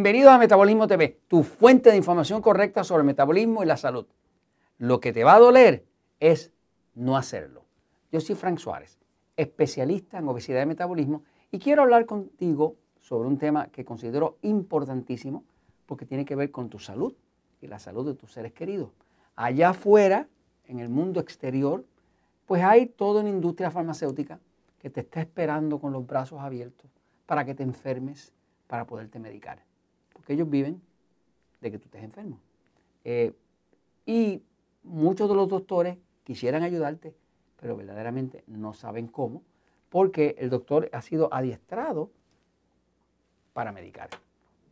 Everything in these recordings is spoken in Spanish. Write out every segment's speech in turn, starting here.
Bienvenidos a Metabolismo TV, tu fuente de información correcta sobre el metabolismo y la salud. Lo que te va a doler es no hacerlo. Yo soy Frank Suárez, especialista en obesidad y metabolismo, y quiero hablar contigo sobre un tema que considero importantísimo porque tiene que ver con tu salud y la salud de tus seres queridos. Allá afuera, en el mundo exterior, pues hay toda una industria farmacéutica que te está esperando con los brazos abiertos para que te enfermes, para poderte medicar ellos viven de que tú estés enfermo. Eh, y muchos de los doctores quisieran ayudarte, pero verdaderamente no saben cómo, porque el doctor ha sido adiestrado para medicar,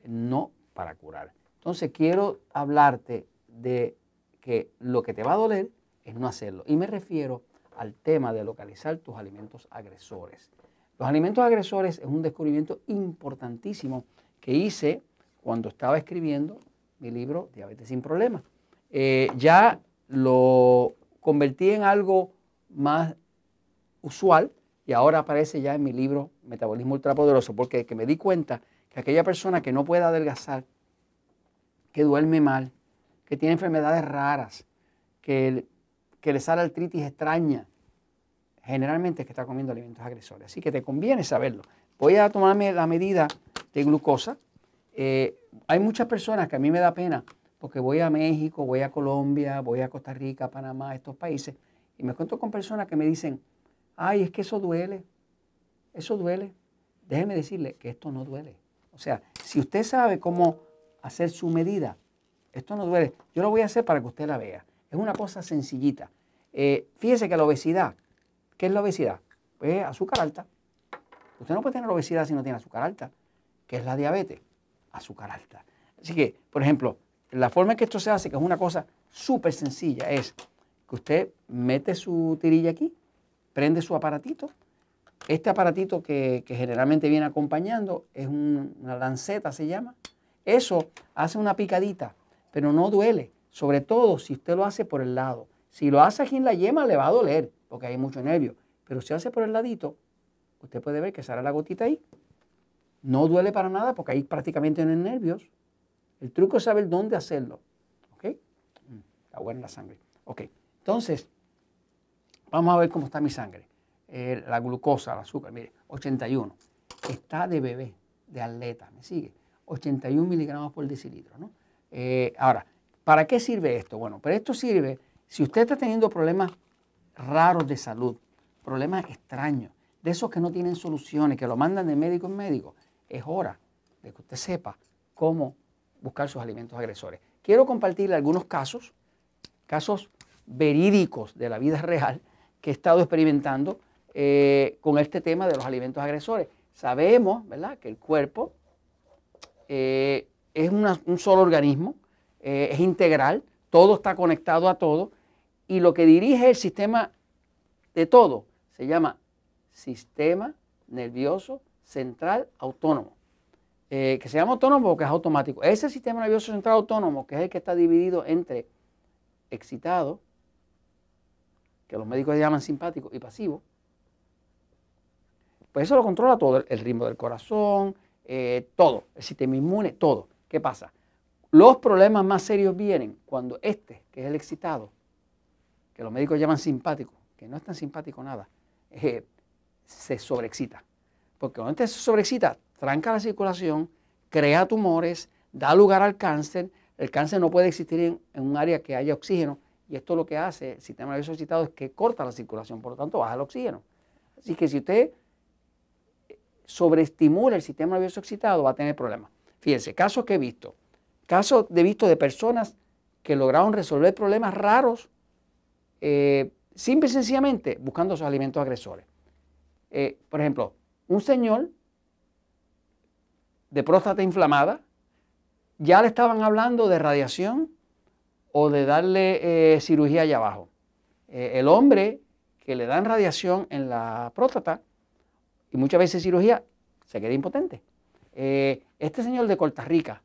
no para curar. Entonces quiero hablarte de que lo que te va a doler es no hacerlo. Y me refiero al tema de localizar tus alimentos agresores. Los alimentos agresores es un descubrimiento importantísimo que hice cuando estaba escribiendo mi libro Diabetes sin Problemas. Eh, ya lo convertí en algo más usual y ahora aparece ya en mi libro Metabolismo Ultrapoderoso, porque que me di cuenta que aquella persona que no puede adelgazar, que duerme mal, que tiene enfermedades raras, que, que le sale artritis extraña, generalmente es que está comiendo alimentos agresores. Así que te conviene saberlo. Voy a tomarme la medida de glucosa eh, hay muchas personas que a mí me da pena porque voy a México, voy a Colombia, voy a Costa Rica, Panamá, estos países, y me encuentro con personas que me dicen, ay, es que eso duele, eso duele. Déjeme decirle que esto no duele. O sea, si usted sabe cómo hacer su medida, esto no duele. Yo lo voy a hacer para que usted la vea. Es una cosa sencillita. Eh, fíjese que la obesidad, ¿qué es la obesidad? Pues azúcar alta. Usted no puede tener obesidad si no tiene azúcar alta, que es la diabetes azúcar alta. Así que, por ejemplo, la forma en que esto se hace, que es una cosa súper sencilla, es que usted mete su tirilla aquí, prende su aparatito. Este aparatito que, generalmente viene acompañando es una lanceta, se llama. Eso hace una picadita, pero no duele, sobre todo si usted lo hace por el lado. Si lo hace aquí en la yema le va a doler, porque hay mucho nervio, pero si hace por el ladito, usted puede ver que sale la gotita ahí no duele para nada porque ahí prácticamente no hay nervios. El truco es saber dónde hacerlo. ¿Ok? Mm, está buena la sangre. Ok. Entonces, vamos a ver cómo está mi sangre. La glucosa, el azúcar, mire, 81. Está de bebé, de atleta, ¿me sigue? 81 miligramos por decilitro, ¿no? Eh, ahora, ¿para qué sirve esto? Bueno, pero esto sirve si usted está teniendo problemas raros de salud, problemas extraños, de esos que no tienen soluciones, que lo mandan de médico en médico es hora de que usted sepa cómo buscar sus alimentos agresores. Quiero compartirle algunos casos, casos verídicos de la vida real que he estado experimentando eh, con este tema de los alimentos agresores. Sabemos, ¿verdad?, que el cuerpo eh, es un solo organismo, eh, es integral, todo está conectado a todo, y lo que dirige el sistema de todo se llama sistema nervioso central autónomo, eh, que se llama autónomo porque es automático. Ese sistema nervioso central autónomo, que es el que está dividido entre excitado, que los médicos llaman simpático, y pasivo, pues eso lo controla todo, el ritmo del corazón, eh, todo, el sistema inmune, todo. ¿Qué pasa? Los problemas más serios vienen cuando este, que es el excitado, que los médicos llaman simpático, que no es tan simpático nada, eh, se sobreexcita. Porque cuando se sobrecita, tranca la circulación, crea tumores, da lugar al cáncer. El cáncer no puede existir en, un área que haya oxígeno y esto lo que hace el sistema nervioso excitado es que corta la circulación, por lo tanto baja el oxígeno. Así que si usted sobreestimula el sistema nervioso excitado va a tener problemas. Fíjense, casos que he visto, casos de visto de personas que lograron resolver problemas raros eh, simple y sencillamente buscando sus alimentos agresores. Eh, por ejemplo, un señor de próstata inflamada, ya le estaban hablando de radiación o de darle eh, cirugía allá abajo. Eh, el hombre que le dan radiación en la próstata y muchas veces cirugía, se queda impotente. Eh, este señor de Costa Rica,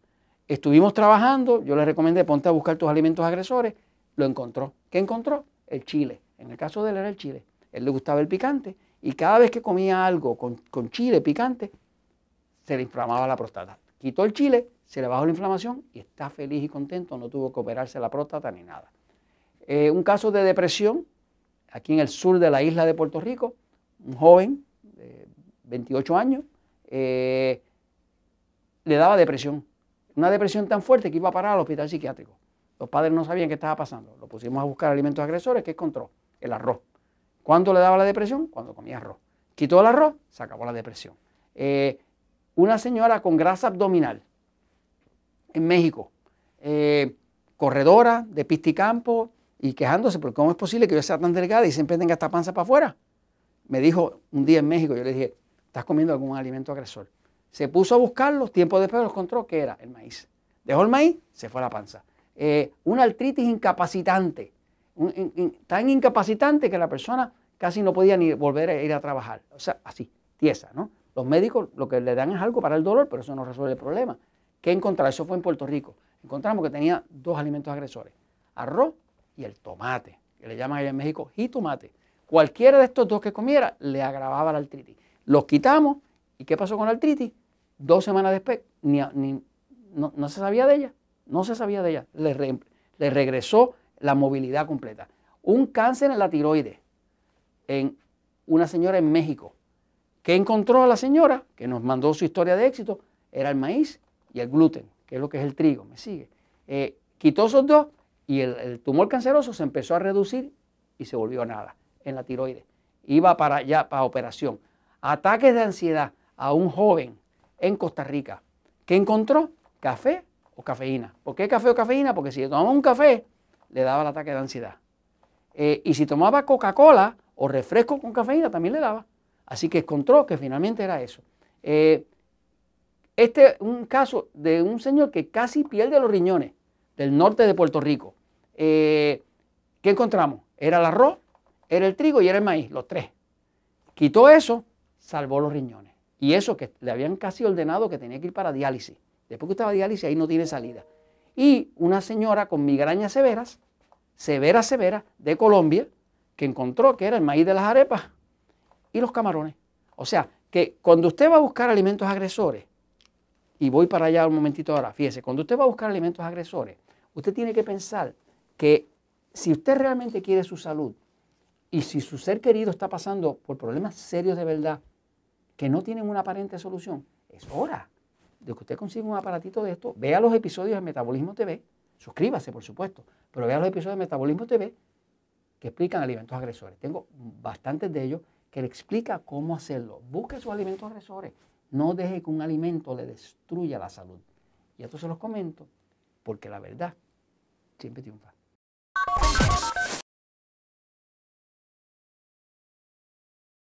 estuvimos trabajando, yo le recomendé, ponte a buscar tus alimentos agresores, lo encontró. ¿Qué encontró? El chile. En el caso de él era el chile. Él le gustaba el picante y cada vez que comía algo con, chile picante, se le inflamaba la próstata. quitó el chile, se le bajó la inflamación y está feliz y contento, no tuvo que operarse la próstata ni nada. Eh, un caso de depresión, aquí en el sur de la isla de Puerto Rico, un joven de 28 años, eh, le daba depresión. Una depresión tan fuerte que iba a parar al hospital psiquiátrico. Los padres no sabían qué estaba pasando. Lo pusimos a buscar alimentos agresores. ¿Qué encontró? El arroz. ¿Cuándo le daba la depresión? Cuando comía arroz. Quitó el arroz, se acabó la depresión. Eh, una señora con grasa abdominal en México, eh, corredora de pisticampo y quejándose porque cómo es posible que yo sea tan delgada y siempre tenga esta panza para afuera. Me dijo un día en México, yo le dije, estás comiendo algún alimento agresor. Se puso a buscarlo, tiempo después lo encontró que era el maíz. Dejó el maíz, se fue a la panza. Eh, una artritis incapacitante, tan incapacitante que la persona casi no podía ni volver a ir a trabajar. O sea, así, tiesa, ¿no? Los médicos lo que le dan es algo para el dolor, pero eso no resuelve el problema. ¿Qué encontraron? Eso fue en Puerto Rico. Encontramos que tenía dos alimentos agresores, arroz y el tomate, que le llaman allá en México jitomate. Cualquiera de estos dos que comiera le agravaba la artritis. Los quitamos y ¿qué pasó con la artritis? Dos semanas después ni, no, se sabía de ella, no se sabía de ella. Le regresó la movilidad completa. Un cáncer en la tiroides en una señora en México ¿Qué encontró a la señora? Que nos mandó su historia de éxito. Era el maíz y el gluten, que es lo que es el trigo. ¿Me sigue? Eh, quitó esos dos y el, tumor canceroso se empezó a reducir y se volvió nada en la tiroides. Iba para allá, para operación. Ataques de ansiedad a un joven en Costa Rica. ¿Qué encontró? Café o cafeína. ¿Por qué café o cafeína? Porque si tomaba un café, le daba el ataque de ansiedad. Eh, y si tomaba Coca-Cola o refresco con cafeína, también le daba. Así que encontró que finalmente era eso. Eh, este es un caso de un señor que casi pierde los riñones del norte de Puerto Rico. Eh, ¿Qué encontramos? Era el arroz, era el trigo y era el maíz, los tres. Quitó eso, salvó los riñones. Y eso que le habían casi ordenado que tenía que ir para diálisis. Después que estaba diálisis, ahí no tiene salida. Y una señora con migrañas severas, severa, severa, de Colombia, que encontró que era el maíz de las arepas y los camarones. O sea, que cuando usted va a buscar alimentos agresores, y voy para allá un momentito ahora, fíjese, cuando usted va a buscar alimentos agresores, usted tiene que pensar que si usted realmente quiere su salud y si su ser querido está pasando por problemas serios de verdad que no tienen una aparente solución, es hora de que usted consiga un aparatito de esto, vea los episodios de Metabolismo TV, suscríbase por supuesto, pero vea los episodios de Metabolismo TV que explican alimentos agresores. Tengo bastantes de ellos que le explica cómo hacerlo. Busque sus alimentos agresores. No deje que un alimento le destruya la salud. Y esto se los comento porque la verdad siempre triunfa.